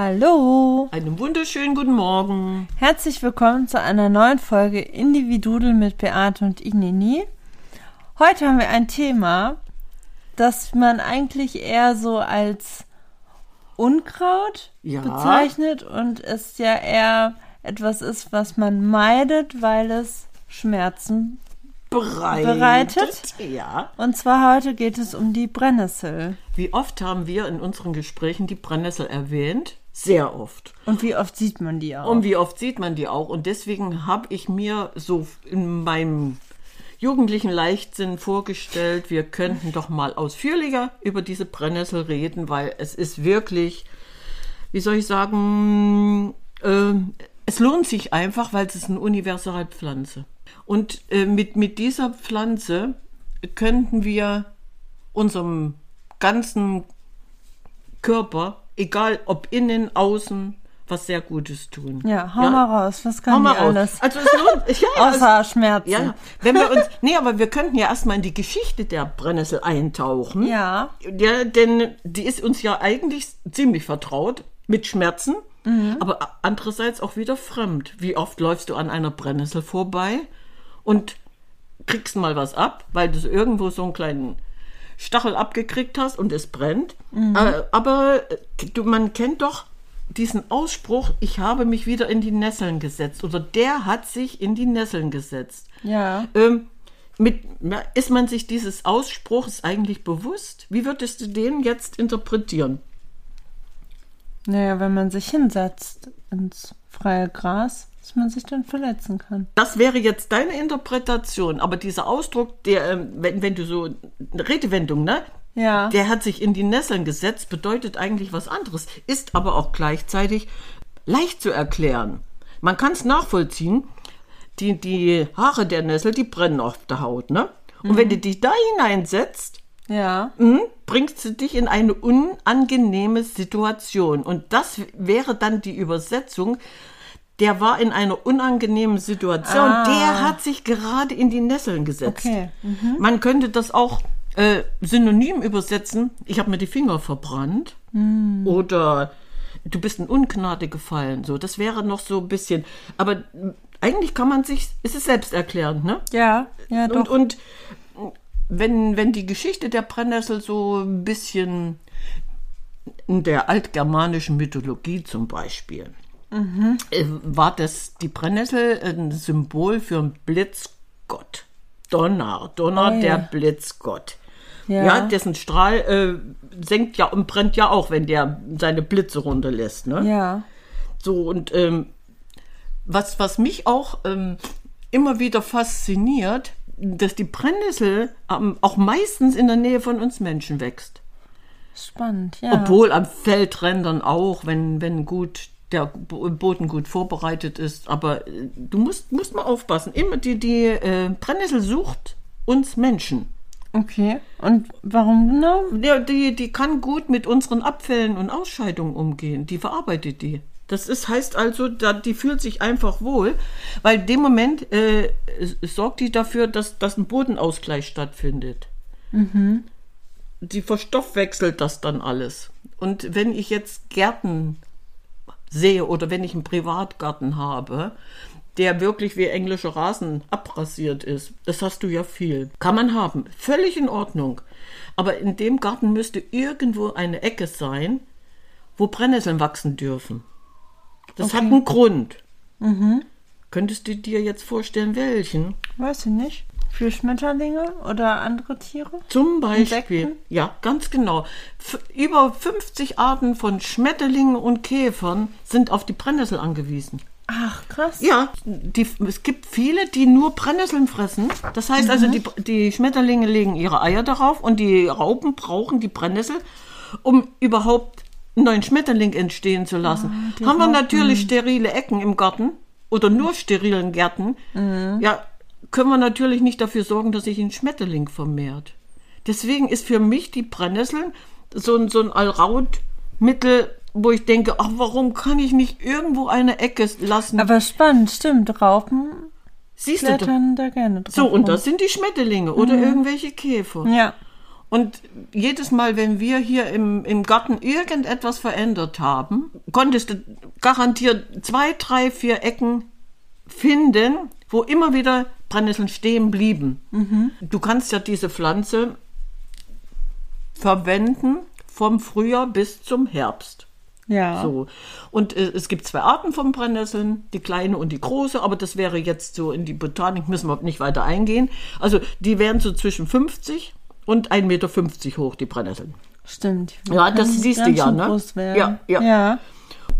Hallo. Einen wunderschönen guten Morgen. Herzlich willkommen zu einer neuen Folge Individudel mit Beate und Inini. Heute haben wir ein Thema, das man eigentlich eher so als Unkraut Ja. bezeichnet und es ja eher etwas ist, was man meidet, weil es Schmerzen. Bereitet. Bereitet? Ja. Und zwar heute geht es um die Brennnessel. Wie oft haben wir in unseren Gesprächen die Brennnessel erwähnt? Sehr oft. Und wie oft sieht man die auch? Und wie oft sieht man die auch? Und deswegen habe ich mir so in meinem jugendlichen Leichtsinn vorgestellt, wir könnten doch mal ausführlicher über diese Brennnessel reden, weil es ist wirklich, wie soll ich sagen, äh, es lohnt sich einfach, weil es ist eine Universalpflanze. Und äh, mit, mit dieser Pflanze könnten wir unserem ganzen Körper, egal ob innen, außen, was sehr Gutes tun. ja, hau mal raus. Was Hau kann mal raus. alles? Also es lohnt, ja, ja, Außer Schmerzen. ja, wenn wir uns, nee, aber wir könnten ja erstmal in die Geschichte der Brennnessel eintauchen. Ja. Ja, denn die ist uns ja eigentlich ziemlich vertraut mit Schmerzen, aber andererseits auch wieder fremd. Wie oft läufst du an einer Brennnessel vorbei und kriegst mal was ab, weil du irgendwo so einen kleinen Stachel abgekriegt hast und es brennt. Äh, aber äh, du, man kennt doch diesen Ausspruch, ich habe mich wieder in die Nesseln gesetzt oder der hat sich in die Nesseln gesetzt. Ja. Ähm, mit, ist man sich dieses Ausspruchs eigentlich bewusst? Wie würdest du den jetzt interpretieren? Naja, wenn man sich hinsetzt ins freie Gras, dass man sich dann verletzen kann. Das wäre jetzt deine Interpretation, aber dieser Ausdruck, der, ähm, wenn, wenn du so eine Redewendung, ne? Ja. Der hat sich in die Nesseln gesetzt, bedeutet eigentlich was anderes, ist aber auch gleichzeitig leicht zu erklären. Man kann es nachvollziehen. Die, die Haare der Nessel, die brennen auf der Haut, ne? Und wenn du dich da hineinsetzt, ja. Mhm, bringst du dich in eine unangenehme Situation. Und das wäre dann die Übersetzung. Der war in einer unangenehmen Situation. Ah. Der hat sich gerade in die Nesseln gesetzt. Okay. Man könnte das auch äh, synonym übersetzen. Ich habe mir die Finger verbrannt. Oder du bist in Ungnade gefallen. So, das wäre noch so ein bisschen. Aber eigentlich kann man sich, es ist selbsterklärend, ne? Ja, ja, doch. Und, und wenn, wenn die Geschichte der Brennnessel so ein bisschen in der altgermanischen Mythologie zum Beispiel, äh, war das die Brennnessel ein Symbol für einen Blitzgott. Donner, Donner, Oh ja. der Blitzgott. Ja. Ja, dessen Strahl äh, senkt ja und brennt ja auch, wenn der seine Blitze runterlässt. Ne? ja. So, und ähm, was, was mich auch ähm, immer wieder fasziniert, dass die Brennnessel ähm, auch meistens in der Nähe von uns Menschen wächst. Spannend, ja. Obwohl am Feldrändern auch, wenn, wenn gut der Bo- Boden gut vorbereitet ist. Aber äh, du musst, musst mal aufpassen. Immer die, die äh, Brennnessel sucht uns Menschen. Okay. Und warum genau? Ja, die, die kann gut mit unseren Abfällen und Ausscheidungen umgehen. Die verarbeitet die. Das ist, heißt also, da, die fühlt sich einfach wohl, weil in dem Moment äh, sorgt die dafür, dass, dass ein Bodenausgleich stattfindet. Die verstoffwechselt das dann alles. Und wenn ich jetzt Gärten sehe oder wenn ich einen Privatgarten habe, der wirklich wie englischer Rasen abrasiert ist, das hast du ja viel. Kann man haben. Völlig in Ordnung. Aber in dem Garten müsste irgendwo eine Ecke sein, wo Brennnesseln wachsen dürfen. Das hat einen Grund. Könntest du dir jetzt vorstellen, welchen? Weiß ich nicht. Für Schmetterlinge oder andere Tiere? Zum Beispiel, Insekten? ja, ganz genau. F über 50 Arten von Schmetterlingen und Käfern sind auf die Brennnessel angewiesen. Ach, krass. Ja, die, es gibt viele, die nur Brennnesseln fressen. Das heißt also, die, die Schmetterlinge legen ihre Eier darauf und die Raupen brauchen die Brennnessel, um überhaupt einen neuen Schmetterling entstehen zu lassen. die Haben wir Raupen. natürlich sterile Ecken im Garten oder nur sterilen Gärten, ja, können wir natürlich nicht dafür sorgen, dass sich ein Schmetterling vermehrt. Deswegen ist für mich die Brennnessel so ein, so ein Allrautmittel, wo ich denke, ach, warum kann ich nicht irgendwo eine Ecke lassen? Aber spannend, stimmt. Raupen Siehst du, da- klettern da gerne drauf. so, und rum. das sind die Schmetterlinge oder irgendwelche Käfer. Ja. Und jedes Mal, wenn wir hier im, im Garten irgendetwas verändert haben, konntest du garantiert zwei, drei, vier Ecken finden, wo immer wieder Brennnesseln stehen blieben. Du kannst ja diese Pflanze verwenden vom Frühjahr bis zum Herbst. Ja. So. Und äh, es gibt zwei Arten von Brennnesseln, die kleine und die große, aber das wäre jetzt so in die Botanik, müssen wir nicht weiter eingehen. Also die wären so zwischen 50 und 1,50 Meter hoch, die Brennnesseln. Stimmt. Ja, das siehst du ja, ne? Ja, ja. ja.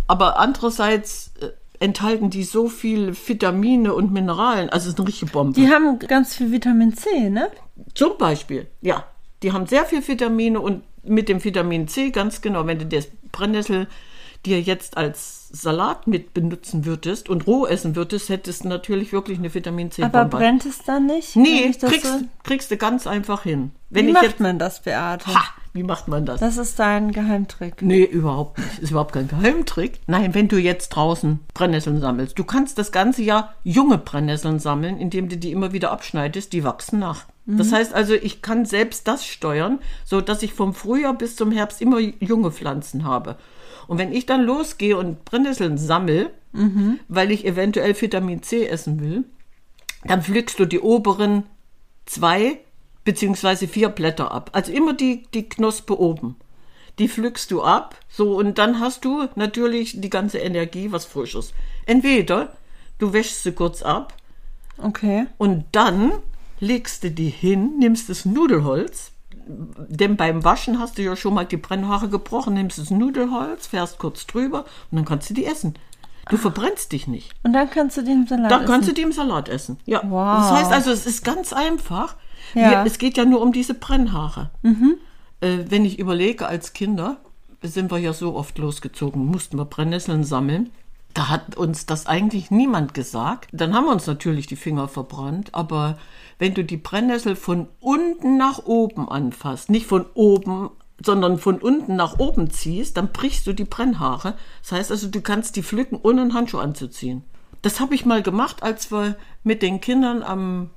Aber andererseits äh, enthalten die so viel Vitamine und Mineralien, also es ist eine richtige Bombe. Die haben ganz viel Vitamin C, ne? Zum Beispiel, ja. Die haben sehr viel Vitamine und mit dem Vitamin C, ganz genau, wenn du das Brennnessel dir jetzt als Salat mit benutzen würdest und roh essen würdest, hättest du natürlich wirklich eine Vitamin C Aber Bombe. brennt es dann nicht? Nee, kriegst, so- kriegst du ganz einfach hin. Wie Wenn ich macht jetzt, man das, Beate? ha, wie macht man das? Das ist dein Geheimtrick. Nee, überhaupt nicht. Ist überhaupt kein Geheimtrick. Nein, wenn du jetzt draußen Brennnesseln sammelst, du kannst das ganze Jahr junge Brennnesseln sammeln, indem du die immer wieder abschneidest, die wachsen nach. Das heißt also, ich kann selbst das steuern, so dass ich vom Frühjahr bis zum Herbst immer junge Pflanzen habe. Und wenn ich dann losgehe und Brennnesseln sammle, weil ich eventuell Vitamin C essen will, dann pflückst du die oberen zwei beziehungsweise vier Blätter ab. Also immer die, die Knospe oben. Die pflückst du ab, so, und dann hast du natürlich die ganze Energie, was Frisches. Entweder du wäschst sie kurz ab Okay. und dann legst du die hin, nimmst das Nudelholz, denn beim Waschen hast du ja schon mal die Brennhaare gebrochen, nimmst das Nudelholz, fährst kurz drüber und dann kannst du die essen. Du verbrennst dich nicht. Und dann kannst du den Salat Dann kannst essen. du die im Salat essen. Ja. Wow. Das heißt also, es ist ganz einfach. Ja. Wir, es geht ja nur um diese Brennhaare. Äh, wenn ich überlege, als Kinder sind wir ja so oft losgezogen, mussten wir Brennnesseln sammeln. Da hat uns das eigentlich niemand gesagt. Dann haben wir uns natürlich die Finger verbrannt. Aber wenn du die Brennnessel von unten nach oben anfasst, nicht von oben, sondern von unten nach oben ziehst, dann brichst du die Brennhaare. Das heißt also, du kannst die pflücken, ohne einen Handschuh anzuziehen. Das habe ich mal gemacht, als wir mit den Kindern am,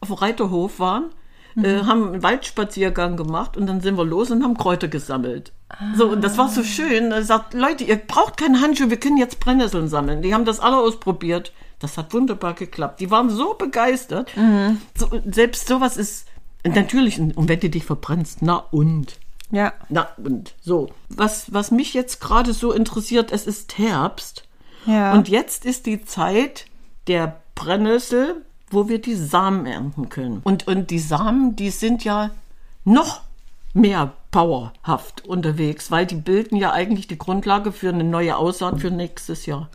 auf dem Reiterhof waren, äh, haben einen Waldspaziergang gemacht und dann sind wir los und haben Kräuter gesammelt. So, und das war so schön. Da sagt, Leute, ihr braucht keine Handschuhe, wir können jetzt Brennnesseln sammeln. Die haben das alle ausprobiert. Das hat wunderbar geklappt. Die waren so begeistert. So, selbst sowas ist natürlich, und wenn du dich verbrennst, na und. Ja. Na und so. Was, was mich jetzt gerade so interessiert, es ist Herbst. Ja. Und jetzt ist die Zeit der Brennnessel, wo wir die Samen ernten können. Und, und die Samen, die sind ja noch mehr powerhaft unterwegs, weil die bilden ja eigentlich die Grundlage für eine neue Aussaat für nächstes Jahr.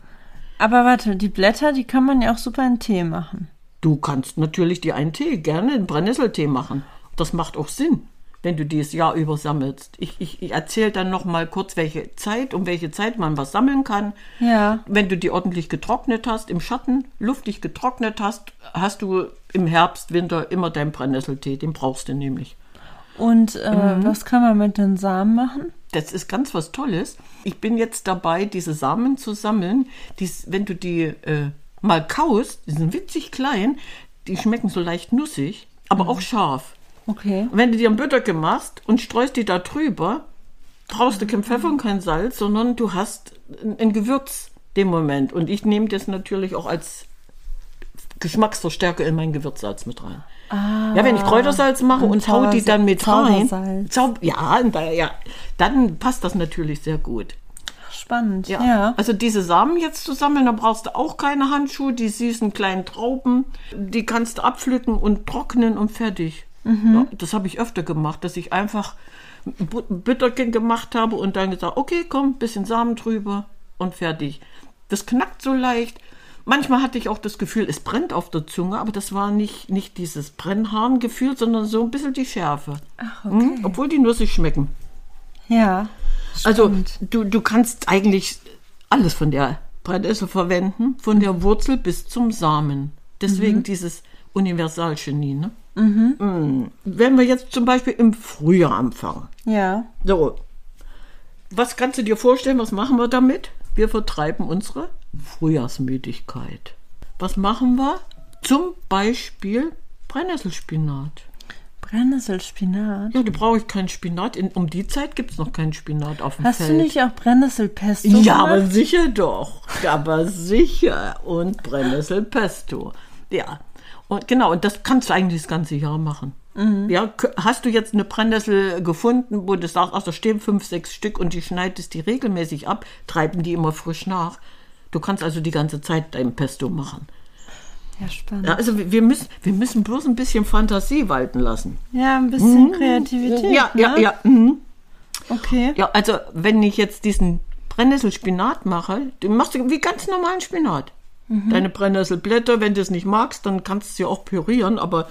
Aber warte, die Blätter, die kann man ja auch super in Tee machen. Du kannst natürlich die einen Tee, gerne einen Brennnesseltee machen. Das macht auch Sinn, wenn du die das Jahr über sammelst. Ich, ich, ich erzähle dann noch mal kurz, welche Zeit, um welche Zeit man was sammeln kann. Ja. Wenn du die ordentlich getrocknet hast, im Schatten, luftig getrocknet hast, hast du im Herbst, Winter immer deinen Brennnesseltee. Den brauchst du nämlich. Und äh, Mhm. was kann man mit den Samen machen? Das ist ganz was Tolles. Ich bin jetzt dabei, diese Samen zu sammeln. Die, wenn du die äh, mal kaust, die sind witzig klein, die schmecken so leicht nussig, aber auch scharf. Okay. Und wenn du dir ein Bütterke machst und streust die da drüber, brauchst du kein Pfeffer und kein Salz, sondern du hast ein, Gewürz dem Moment. Und ich nehme das natürlich auch als Geschmacksverstärker in meinen Gewürzsalz mit rein. ja, wenn ich Kräutersalz mache und, hau die dann mit rein. Zaub ja, und ja, dann passt das natürlich sehr gut. Spannend. Ja. Ja. Also diese Samen jetzt zu sammeln, da brauchst du auch keine Handschuhe, die süßen kleinen Trauben, die kannst du abpflücken und trocknen und fertig. Ja, das habe ich öfter gemacht, dass ich einfach Bütterchen gemacht habe und dann gesagt, okay, komm, bisschen Samen drüber und fertig. Das knackt so leicht. Manchmal hatte ich auch das Gefühl, es brennt auf der Zunge, aber das war nicht, nicht dieses Brennharengefühl, sondern so ein bisschen die Schärfe. Ach, Hm? Obwohl die nussig schmecken. Ja. Also Spannend. du, du kannst eigentlich alles von der Brennnessel verwenden, von der Wurzel bis zum Samen. Deswegen dieses Universalgenie. Ne? Mm. Wenn wir jetzt zum Beispiel im Frühjahr anfangen. Ja. So, was kannst du dir vorstellen, was machen wir damit? Wir vertreiben unsere Frühjahrsmüdigkeit. Was machen wir? Zum Beispiel Brennnesselspinat. Brennnesselspinat. Ja, da brauche ich keinen Spinat. In, um die Zeit gibt es noch keinen Spinat auf dem Hast Feld. du nicht auch Brennnesselpesto Ja, aber gemacht? sicher doch. Aber sicher. Und Brennnesselpesto. Ja. Und genau, und das kannst du eigentlich das ganze Jahr machen. Mhm. Ja, hast du jetzt eine Brennnessel gefunden, wo du sagst, ach, da stehen fünf, sechs Stück und die schneidest die regelmäßig ab, treiben die immer frisch nach. Du kannst also die ganze Zeit dein Pesto machen. Ja, spannend. Ja, also wir müssen, wir müssen bloß ein bisschen Fantasie walten lassen. Ja, ein bisschen Kreativität. Ja, ja, ne? ja. Mhm. Okay. Ja, also wenn ich jetzt diesen Brennnesselspinat mache, den machst du wie ganz normalen Spinat. Deine Brennnesselblätter, wenn du es nicht magst, dann kannst du sie auch pürieren. Aber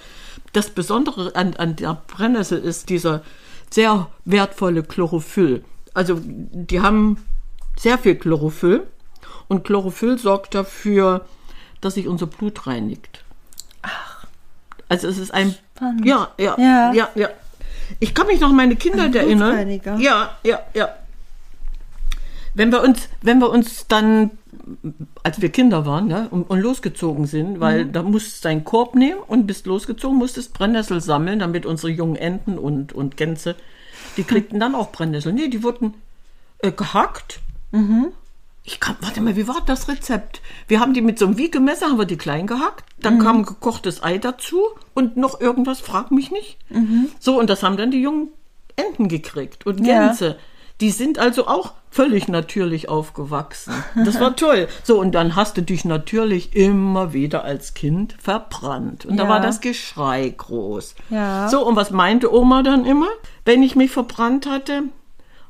das Besondere an, an der Brennnessel ist dieser sehr wertvolle Chlorophyll. Also die haben sehr viel Chlorophyll und Chlorophyll sorgt dafür, dass sich unser Blut reinigt. Also es ist ein Spannend. ja, ja, Ja. ja, ja, Ich kann mich noch an meine Kindheit erinnern. Ja, ja, ja. Wenn wir uns, wenn wir uns dann, als wir Kinder waren, ja, und, und losgezogen sind, weil da musst du deinen Korb nehmen und bist losgezogen, musstest Brennnessel sammeln, damit unsere jungen Enten und, und Gänse, die kriegten dann auch Brennnessel. Nee, die wurden äh, gehackt. Ich kann, warte mal, wie war das Rezept? Wir haben die mit so einem Wiegemesser, haben wir die klein gehackt, dann kam ein gekochtes Ei dazu und noch irgendwas, frag mich nicht. So, und das haben dann die jungen Enten gekriegt und Ja. Die sind also auch völlig natürlich aufgewachsen. Das war toll. So, und dann hast du dich natürlich immer wieder als Kind verbrannt. Und da Ja. war das Geschrei groß. Ja. So, und was meinte Oma dann immer? Wenn ich mich verbrannt hatte,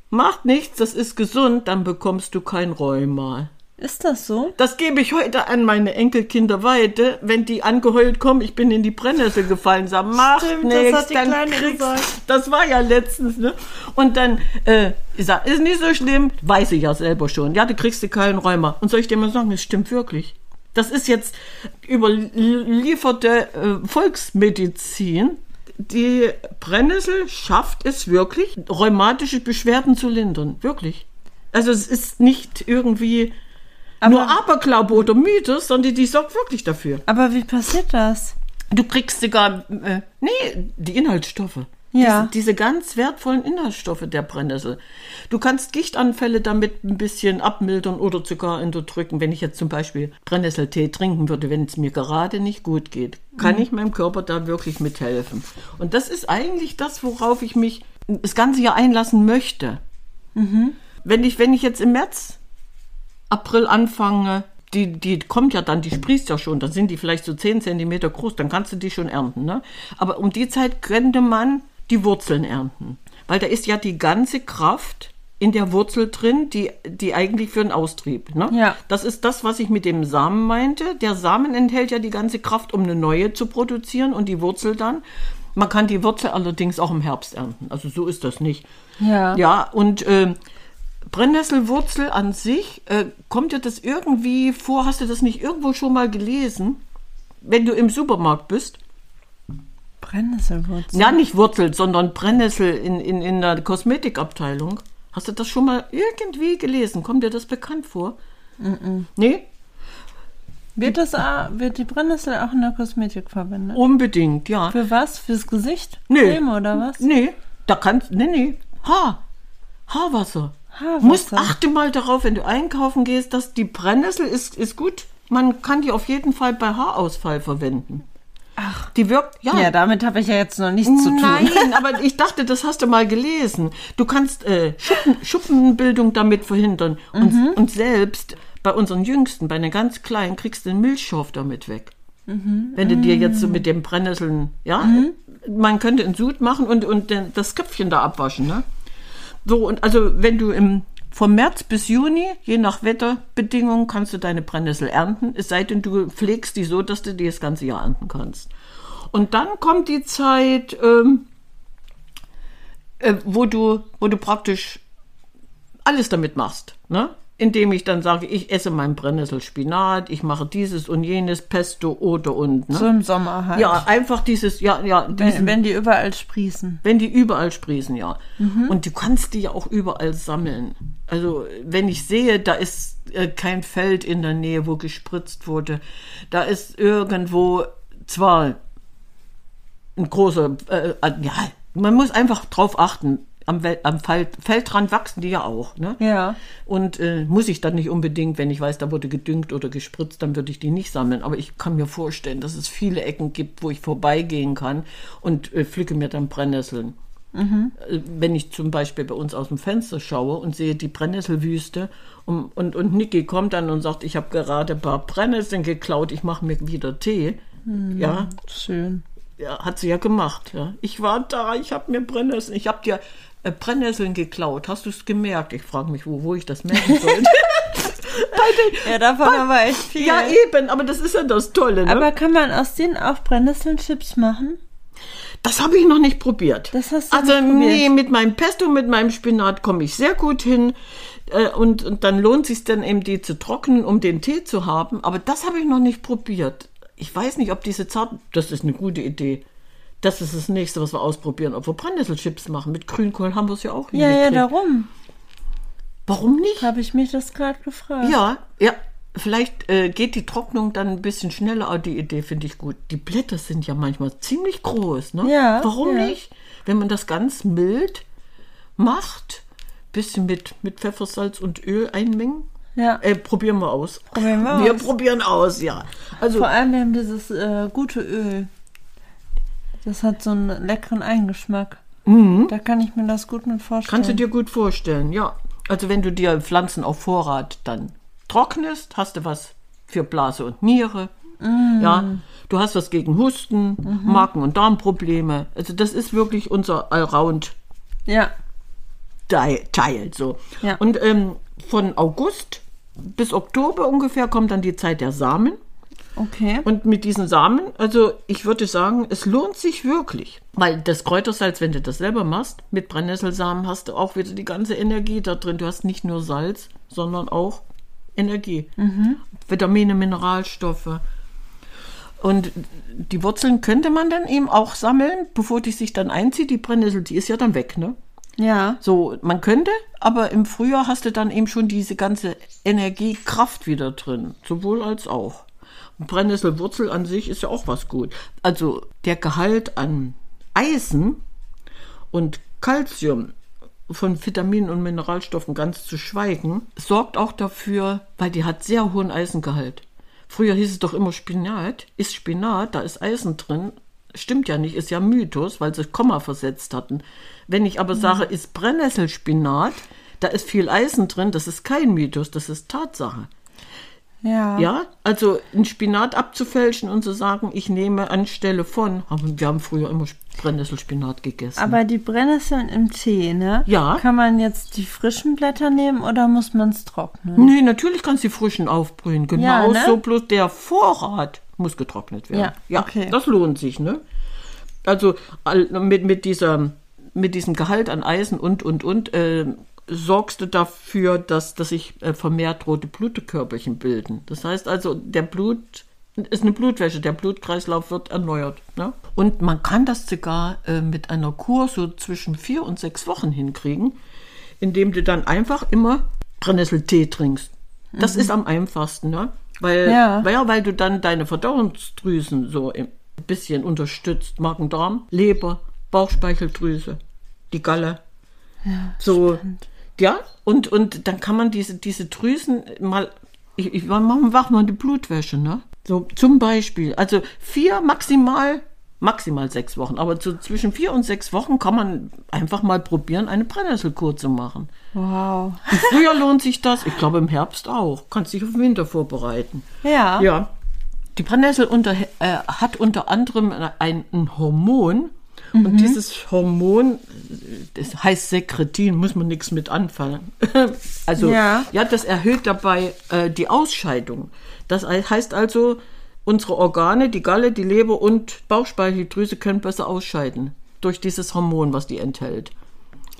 macht nichts, das ist gesund, dann bekommst du kein Rheuma. Ist das so? Das gebe ich heute an meine Enkelkinder weiter. Wenn die angeheult kommen, ich bin in die Brennnessel gefallen, sagen, macht Stimmt, das nichts, hat die dann kriegst gesagt. Das war ja letztens, ne? Und dann, äh, ich sag, ist nicht so schlimm, weiß ich ja selber schon. Ja, du kriegst du keinen Rheuma. Und soll ich dir mal sagen, es stimmt wirklich. Das ist jetzt überlieferte äh, Volksmedizin. Die Brennnessel schafft es wirklich, rheumatische Beschwerden zu lindern. Wirklich. Also es ist nicht irgendwie nur Aberglaube oder Mythos, sondern die sorgt wirklich dafür. Aber wie passiert das? Du kriegst sogar, äh, nee, die Inhaltsstoffe. Ja. Diese, diese ganz wertvollen Inhaltsstoffe der Brennnessel. Du kannst Gichtanfälle damit ein bisschen abmildern oder sogar unterdrücken. Wenn ich jetzt zum Beispiel Brennnesseltee trinken würde, wenn es mir gerade nicht gut geht, kann ich meinem Körper da wirklich mithelfen. Und das ist eigentlich das, worauf ich mich das ganze Jahr einlassen möchte. Wenn ich, wenn ich jetzt im März April anfange, die, die kommt ja dann, die sprießt ja schon, dann sind die vielleicht so 10 Zentimeter groß, dann kannst du die schon ernten. Ne? Aber um die Zeit könnte man die Wurzeln ernten. Weil da ist ja die ganze Kraft in der Wurzel drin, die, die eigentlich für den Austrieb. Ne? Ja. Das ist das, was ich mit dem Samen meinte. Der Samen enthält ja die ganze Kraft, um eine neue zu produzieren und die Wurzel dann. Man kann die Wurzel allerdings auch im Herbst ernten. Also so ist das nicht. Ja. Ja, und ähm, Brennnesselwurzel an sich, äh, kommt dir das irgendwie vor? Hast du das nicht irgendwo schon mal gelesen? Wenn du im Supermarkt bist? Brennnesselwurzel. Ja, nicht Wurzel, sondern Brennnessel in, in, in der Kosmetikabteilung. Hast du das schon mal irgendwie gelesen? Kommt dir das bekannt vor? Nee? Wird, das, wird die Brennnessel auch in der Kosmetik verwendet? Unbedingt, ja. Für was? Fürs Gesicht? Nö. Creme oder was? Nee, da kannst, nee, nee, Haar. Haarwasser. Haarwasser. Musst, achte mal darauf, wenn du einkaufen gehst, dass die Brennnessel ist, ist gut. Man kann die auf jeden Fall bei Haarausfall verwenden. Ach. Die wirkt, ja. Ja, damit habe ich ja jetzt noch nichts zu tun. Nein, aber ich dachte, das hast du mal gelesen. Du kannst äh, Schuppen, Schuppenbildung damit verhindern. Und, Mhm. und selbst bei unseren Jüngsten, bei den ganz Kleinen, kriegst du den Milchschorf damit weg. Mhm. Wenn du dir jetzt so mit dem Brennnesseln, ja, man könnte einen Sud machen und, und den, das Köpfchen da abwaschen, ne? So, und also wenn du im vom März bis Juni, je nach Wetterbedingungen, kannst du deine Brennnessel ernten, es sei denn, du pflegst die so, dass du die das ganze Jahr ernten kannst. Und dann kommt die Zeit, ähm, äh, wo, du, wo du praktisch alles damit machst. Ne? Indem ich dann sage, ich esse meinen Brennnesselspinat, ich mache dieses und jenes, Pesto oder und. Ne? So im Sommer halt. ja, einfach dieses, ja, ja, wenn, diesen, wenn die überall sprießen. wenn die überall sprießen, ja. Und du kannst die ja auch überall sammeln. Also, wenn ich sehe, da ist äh, kein Feld in der Nähe, wo gespritzt wurde, da ist irgendwo zwar ein großer, äh, ja, man muss einfach drauf achten. Am, Wel am Feld Feldrand wachsen die ja auch. Ne? Ja. Und äh, muss ich dann nicht unbedingt, wenn ich weiß, da wurde gedüngt oder gespritzt, dann würde ich die nicht sammeln. Aber ich kann mir vorstellen, dass es viele Ecken gibt, wo ich vorbeigehen kann und äh, pflücke mir dann Brennnesseln. Äh, Wenn ich zum Beispiel bei uns aus dem Fenster schaue und sehe die Brennnesselwüste und, und, und Niki kommt dann und sagt, ich habe gerade ein paar Brennnesseln geklaut, ich mache mir wieder Tee. Ja, Schön. ja, hat sie ja gemacht. Ja. Ich war da, ich habe mir Brennnesseln, ich habe dir Brennnesseln geklaut. Hast du es gemerkt? Ich frage mich, wo, wo ich das merken sollte. Ja, davon aber echt viel. ja, eben, aber das ist ja das Tolle. Ne? aber kann man aus denen auch Brennnesselchips machen? das habe ich noch nicht probiert. Das hast du also nicht probiert. nee, mit meinem Pesto, mit meinem Spinat komme ich sehr gut hin. Äh, Und, und dann lohnt sich dann eben die zu trocknen, um den Tee zu haben. Aber das habe ich noch nicht probiert. Ich weiß nicht, ob diese zarten. Das ist eine gute Idee. Das ist das nächste, was wir ausprobieren. Ob wir Brennnesselchips machen. Mit Grünkohl haben wir es ja auch Ja, ja, hingekriegt. darum Warum nicht? habe ich mich das gerade gefragt. Ja, ja. Vielleicht äh, geht die Trocknung dann ein bisschen schneller, aber die Idee finde ich gut. Die Blätter sind ja manchmal ziemlich groß, ne? Ja, Warum ja. nicht? Wenn man das ganz mild macht, bisschen mit, mit Pfeffersalz und Öl einmengen. Ja. Äh, probieren wir aus. Probieren wir wir aus. probieren aus, ja. Also, Vor allem wir haben dieses äh, gute Öl. Das hat so einen leckeren Eigengeschmack. Da kann ich mir das gut mit vorstellen. Mhm. kannst du dir gut vorstellen, ja. Also, wenn du dir Pflanzen auf Vorrat dann trocknest, hast du was für Blase und Niere. Mm. Ja, du hast was gegen Husten, Mhm. Magen- und Darmprobleme. Also, das ist wirklich unser Allround Ja. Teil so. Ja. Und ähm, von August bis Oktober ungefähr kommt dann die Zeit der Samen. Okay. Und mit diesen Samen, also ich würde sagen, es lohnt sich wirklich. Weil das Kräutersalz, wenn du das selber machst, mit Brennnesselsamen hast du auch wieder die ganze Energie da drin. Du hast nicht nur Salz, sondern auch Energie. Vitamine, Mineralstoffe. Und die Wurzeln könnte man dann eben auch sammeln, bevor die sich dann einzieht. Die Brennnessel, die ist ja dann weg, ne? Ja. So, man könnte, aber im Frühjahr hast du dann eben schon diese ganze Energie, Kraft wieder drin. Sowohl als auch. Brennnesselwurzel an sich ist ja auch was gut. Also der Gehalt an Eisen und Calcium von Vitaminen und Mineralstoffen ganz zu schweigen, sorgt auch dafür, weil die hat sehr hohen Eisengehalt. Früher hieß es doch immer Spinat. Ist Spinat, da ist Eisen drin. Stimmt ja nicht, ist ja Mythos, weil sie Komma versetzt hatten. Wenn ich aber sage, ist Brennnesselspinat, da ist viel Eisen drin, das ist kein Mythos, das ist Tatsache. Ja. Ja, also ein Spinat abzufälschen und zu sagen, ich nehme anstelle von, wir haben früher immer Brennnesselspinat gegessen. Aber die Brennnesseln im Tee, ne? Ja. Kann man jetzt die frischen Blätter nehmen oder muss man es trocknen? Nee, natürlich kannst du die frischen aufbrühen. Genau Ja, ne? so, bloß der Vorrat muss getrocknet werden. Ja, okay. das lohnt sich, ne? Also mit, mit, dieser, mit diesem Gehalt an Eisen und, und, und, äh, sorgst du dafür, dass, dass sich äh, vermehrt rote Blutkörperchen bilden. Das heißt also, der Blut ist eine Blutwäsche, der Blutkreislauf wird erneuert. Ne? Und man kann das sogar äh, mit einer Kur so zwischen vier und sechs Wochen hinkriegen, indem du dann einfach immer Brennnesseltee trinkst. Das ist am einfachsten, ne? Weil, Ja. weil, weil du dann deine Verdauungsdrüsen so ein bisschen unterstützt. Magen-Darm, Leber, Bauchspeicheldrüse, die Galle. so, ja, und, und dann kann man diese, diese Drüsen mal, ich, ich mach mach mal die Blutwäsche, ne? So, zum Beispiel, also vier maximal, maximal sechs Wochen, aber so zwischen vier und sechs Wochen kann man einfach mal probieren, eine Brennnesselkur zu machen. Wow. Im Frühjahr lohnt sich das, ich glaube im Herbst auch. Kannst dich auf den Winter vorbereiten. Ja. Ja. Die Brennnessel unter, äh, hat unter anderem ein, ein Hormon. Mhm. Und dieses Hormon, das heißt Sekretin, muss man nichts mit anfangen. also, Ja. ja, das erhöht dabei äh, die Ausscheidung. Das heißt also, unsere Organe, die Galle, die Leber und Bauchspeicheldrüse können besser ausscheiden. Durch dieses Hormon, was die enthält.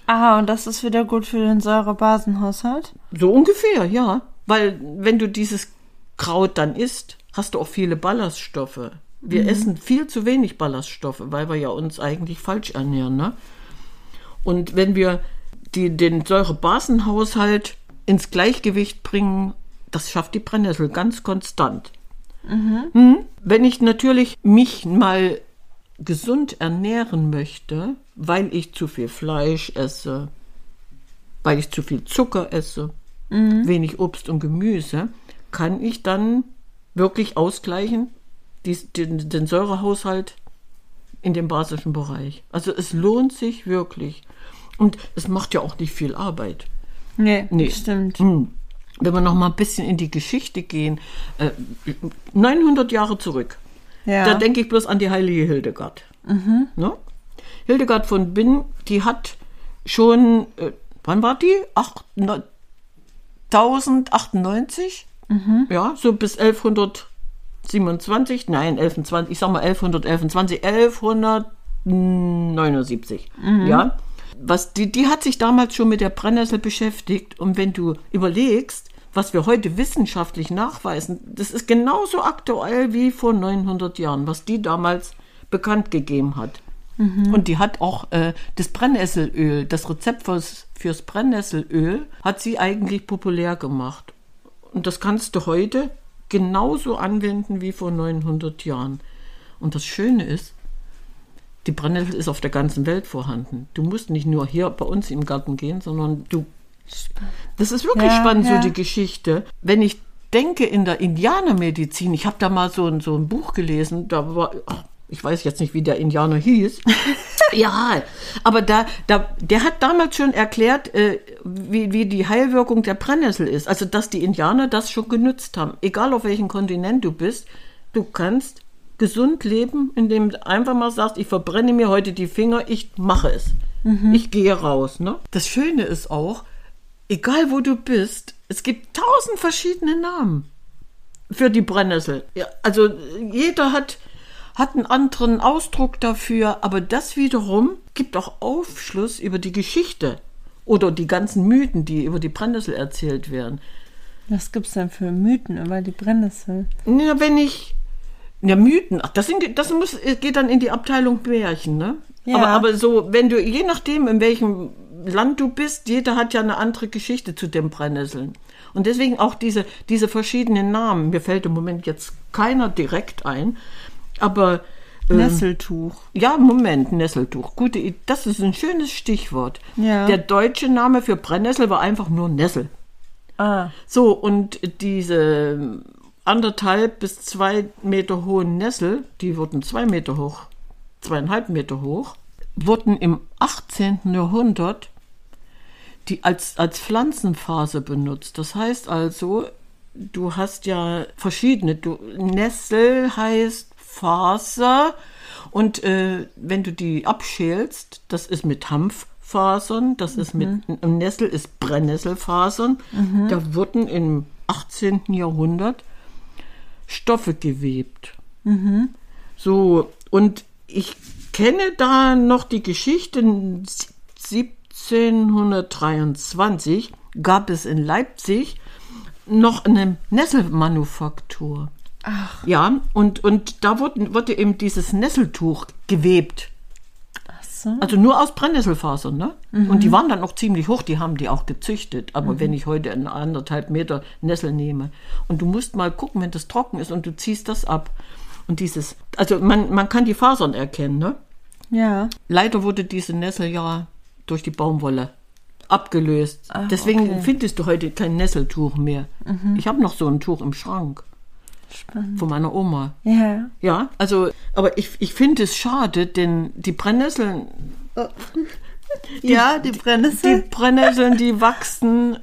Aha, und das ist wieder gut für den Säurebasenhaushalt? So ungefähr, ja. Weil wenn du dieses Kraut dann isst, hast du auch viele Ballaststoffe. Wir essen viel zu wenig Ballaststoffe, weil wir ja uns eigentlich falsch ernähren. Ne? Und wenn wir die, den Säurebasenhaushalt ins Gleichgewicht bringen, das schafft die Brennnessel ganz konstant. Mhm. Wenn ich natürlich mich mal gesund ernähren möchte, weil ich zu viel Fleisch esse, weil ich zu viel Zucker esse, wenig Obst und Gemüse, kann ich dann wirklich ausgleichen, dies, den, den Säurehaushalt in dem basischen Bereich. Also es lohnt sich wirklich. Und es macht ja auch nicht viel Arbeit. Nee, Nee. stimmt. Hm. Wenn wir noch mal ein bisschen in die Geschichte gehen, äh, 900 Jahre zurück, Ja. da denke ich bloß an die heilige Hildegard. Ne? Hildegard von Bingen, die hat schon, äh, wann war die? Acht, ne, 1098? Ja, so bis 1127, nein, 1120, ich sag mal 1111, 1179. Ja, was die, die hat sich damals schon mit der Brennnessel beschäftigt. Und wenn du überlegst, was wir heute wissenschaftlich nachweisen, das ist genauso aktuell wie vor 900 Jahren, was die damals bekannt gegeben hat. Und die hat auch äh, das Brennnesselöl, das Rezept fürs, fürs Brennnesselöl, hat sie eigentlich populär gemacht. Und das kannst du heute genauso anwenden wie vor 900 Jahren. Und das Schöne ist, die Brennnessel ist auf der ganzen Welt vorhanden. Du musst nicht nur hier bei uns im Garten gehen, sondern du. Das ist wirklich Ja, spannend, ja. so die Geschichte. Wenn ich denke in der Indianermedizin, ich habe da mal so ein, so ein Buch gelesen, da war, ach, ich weiß jetzt nicht, wie der Indianer hieß. ja, aber da, da, der hat damals schon erklärt, äh, wie, wie die Heilwirkung der Brennnessel ist. Also, dass die Indianer das schon genützt haben. Egal auf welchem Kontinent du bist, du kannst gesund leben, indem du einfach mal sagst, ich verbrenne mir heute die Finger, ich mache es. Ich gehe raus. Ne? Das Schöne ist auch, egal wo du bist, es gibt tausend verschiedene Namen für die Brennnessel. Ja, also jeder hat, hat einen anderen Ausdruck dafür, aber das wiederum gibt auch Aufschluss über die Geschichte oder die ganzen Mythen, die über die Brennnessel erzählt werden. Was gibt's denn für Mythen über die Brennnessel? Ja, wenn ich. Ja, Mythen, ach, das, sind, das muss, geht dann in die Abteilung Märchen, ne? Ja. Aber, aber so, wenn du, je nachdem, in welchem Land du bist, jeder hat ja eine andere Geschichte zu den Brennnesseln. Und deswegen auch diese, diese verschiedenen Namen. Mir fällt im Moment jetzt keiner direkt ein, aber. ähm, Nesseltuch. ja, Moment, Nesseltuch. Gute, I- das ist ein schönes Stichwort. Ja. Der deutsche Name für Brennnessel war einfach nur Nessel. Ah, So, und diese anderthalb bis zwei Meter hohen Nessel, die wurden zwei Meter hoch, zweieinhalb Meter hoch, wurden im 18. Jahrhundert die als, als Pflanzenphase benutzt. Das heißt also, du hast ja verschiedene. Du, Nessel heißt Faser und äh, wenn du die abschälst, das ist mit Hanffasern, das ist mit und Nessel ist Brennnesselfasern. Da wurden im 18. Jahrhundert Stoffe gewebt. So, und ich kenne da noch die Geschichte. 1723 gab es in Leipzig noch eine Nesselmanufaktur. Ach, Ja, und, und da wurde, wurde eben dieses Nesseltuch gewebt. ach so. Also nur aus Brennnesselfasern, ne? Und die waren dann auch ziemlich hoch, die haben die auch gezüchtet. Aber wenn ich heute einen anderthalb Meter Nessel nehme und du musst mal gucken, wenn das trocken ist und du ziehst das ab. Und dieses, also man, man kann die Fasern erkennen, ne? Ja. Leider wurde diese Nessel ja durch die Baumwolle abgelöst. Ah, Deswegen okay. findest du heute kein Nesseltuch mehr. Ich habe noch so ein Tuch im Schrank Spannend. von meiner Oma. Ja. Ja, also, aber ich, ich finde es schade, denn die Brennnesseln, Ja, die die Brennnessel. Brennnesseln, die wachsen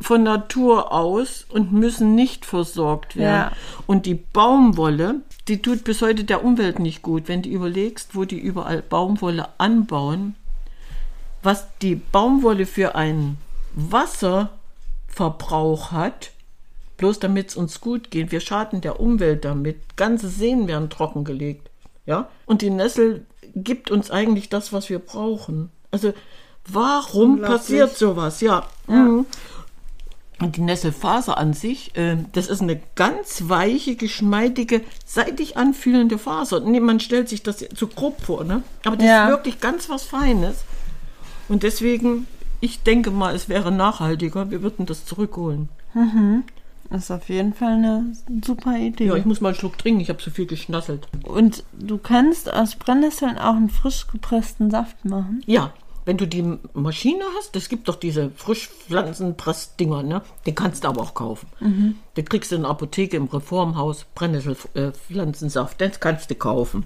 von Natur aus und müssen nicht versorgt werden. Ja. Und die Baumwolle, die tut bis heute der Umwelt nicht gut. Wenn du überlegst, wo die überall Baumwolle anbauen, was die Baumwolle für einen Wasserverbrauch hat, bloß damit es uns gut geht. Wir schaden der Umwelt damit. Ganze Seen werden trockengelegt. Ja? Und die Nessel gibt uns eigentlich das, was wir brauchen. Also, warum passiert sowas? Ja. Mhm. Und die Nesselfaser an sich, äh, das ist eine ganz weiche, geschmeidige, seitig anfühlende Faser. Nee, man stellt sich das zu grob vor, ne? Aber das Ja. ist wirklich ganz was Feines. Und deswegen, ich denke mal, es wäre nachhaltiger, wir würden das zurückholen. Das ist auf jeden Fall eine super Idee. Ja, ich muss mal einen Schluck trinken, ich habe so viel geschnasselt. Und du kannst aus Brennnesseln auch einen frisch gepressten Saft machen. Ja, wenn du die Maschine hast, es gibt doch diese Frischpflanzenpressdinger, ne? Den kannst du aber auch kaufen. Mhm. Den kriegst du in der Apotheke im Reformhaus, Brennnesselpflanzensaft, den kannst du kaufen.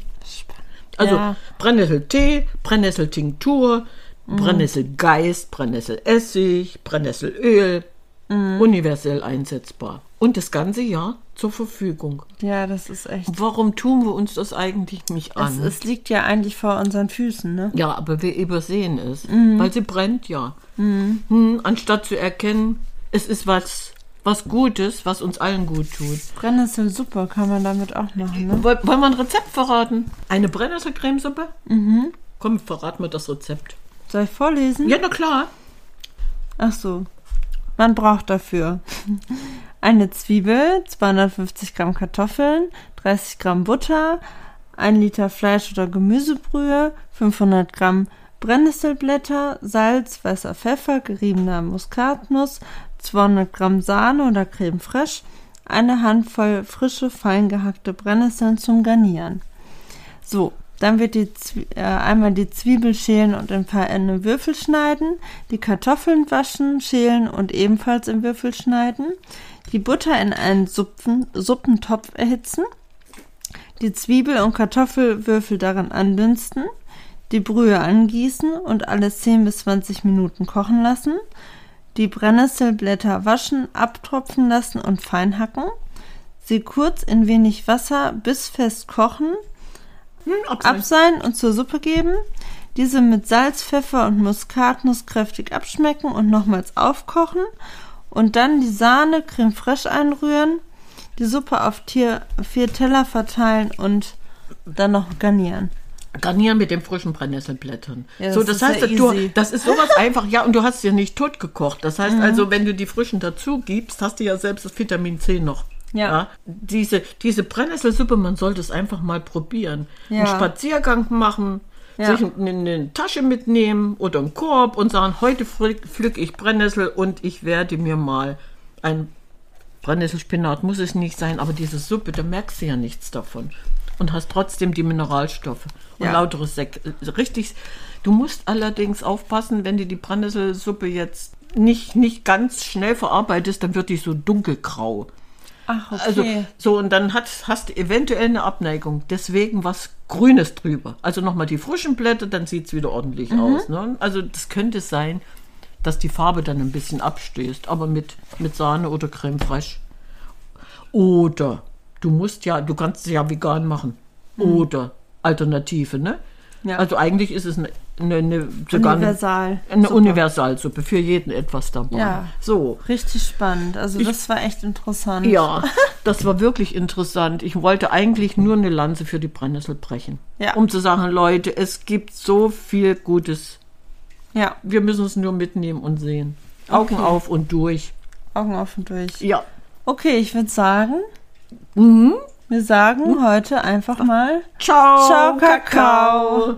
Also Ja. Brennnesseltee, Brennnesseltinktur, Mhm. Brennnesselgeist, Brennnesselessig, Brennnesselöl, Mhm. universell einsetzbar. Und das ganze Jahr zur Verfügung. Ja, das ist echt. Warum tun wir uns das eigentlich nicht Es, an? es liegt ja eigentlich vor unseren Füßen, ne? Ja, aber wir übersehen es, Mhm. weil sie brennt ja. Hm, anstatt zu erkennen, es ist was, was Gutes, was uns allen gut tut. Brennnesselsuppe kann man damit auch machen, ne? Woll- Wollen wir ein Rezept verraten? Eine Brennnesselcremesuppe? Mhm. Komm, verrat mir das Rezept. Soll ich vorlesen? Ja, na klar. Ach so. Man braucht dafür eine Zwiebel, 250 Gramm Kartoffeln, 30 Gramm Butter, 1 Liter Fleisch- oder Gemüsebrühe, 500 Gramm Brennnesselblätter, Salz, weißer Pfeffer, geriebener Muskatnuss, 200 Gramm Sahne oder Creme fraiche, eine Handvoll frische, fein gehackte Brennnesseln zum Garnieren. So, dann wird die Zwie äh, einmal die Zwiebel schälen und in feine Würfel schneiden, die Kartoffeln waschen, schälen und ebenfalls in Würfel schneiden, die Butter in einen Supfen, Suppentopf erhitzen, die Zwiebel- und Kartoffelwürfel darin andünsten, die Brühe angießen und alles 10 bis 20 Minuten kochen lassen, die Brennnesselblätter waschen, abtropfen lassen und fein hacken, sie kurz in wenig Wasser bis fest kochen, Hm, abseilen. abseilen und zur Suppe geben, diese mit Salz, Pfeffer und Muskatnuss kräftig abschmecken und nochmals aufkochen und dann die Sahne, Creme fraiche einrühren, die Suppe auf Tier, vier Teller verteilen und dann noch garnieren. Garnieren mit den frischen Brennnesselblättern. Ja, so, das das ist heißt, ja du. Mhm. das ist sowas einfach, ja, und du hast ja nicht tot gekocht. Das heißt also, wenn du die frischen dazu gibst, hast du ja selbst das Vitamin C noch. Ja. Diese, diese Brennnesselsuppe, man sollte es einfach mal probieren. Ja. Einen Spaziergang machen, Ja. sich eine, eine Tasche mitnehmen oder einen Korb und sagen, heute pflück, pflück ich Brennnessel und ich werde mir mal ein Brennnesselspinat muss es nicht sein, aber diese Suppe, da merkst du ja nichts davon. Und hast trotzdem die Mineralstoffe und Ja. lautere Sek richtig. Du musst allerdings aufpassen, wenn du die Brennnesselsuppe jetzt nicht, nicht ganz schnell verarbeitest, dann wird die so dunkelgrau. Ach, okay. Also so und dann hast du eventuell eine Abneigung. Deswegen was Grünes drüber. Also nochmal die frischen Blätter, dann sieht es wieder ordentlich Mhm. aus. Ne? Also das könnte sein, dass die Farbe dann ein bisschen abstößt, aber mit, mit Sahne oder Creme fraiche. Oder du musst ja, du kannst es ja vegan machen. Oder Alternative, ne? Mhm. Ja. Also eigentlich ist es eine, eine, eine sogar Universal. eine. Universalsuppe, für jeden etwas dabei. Ja. So. Richtig spannend. Also das war echt interessant. Ja, das war wirklich interessant. Ich wollte eigentlich nur eine Lanze für die Brennnessel brechen. Ja. Um zu sagen, Leute, es gibt so viel Gutes. Ja, Wir müssen es nur mitnehmen und sehen. Augen Okay. auf und durch. Augen offen durch. Ja. Okay, ich würde sagen, Mhm. wir sagen heute einfach mal Ciao, Ciao, Kakao.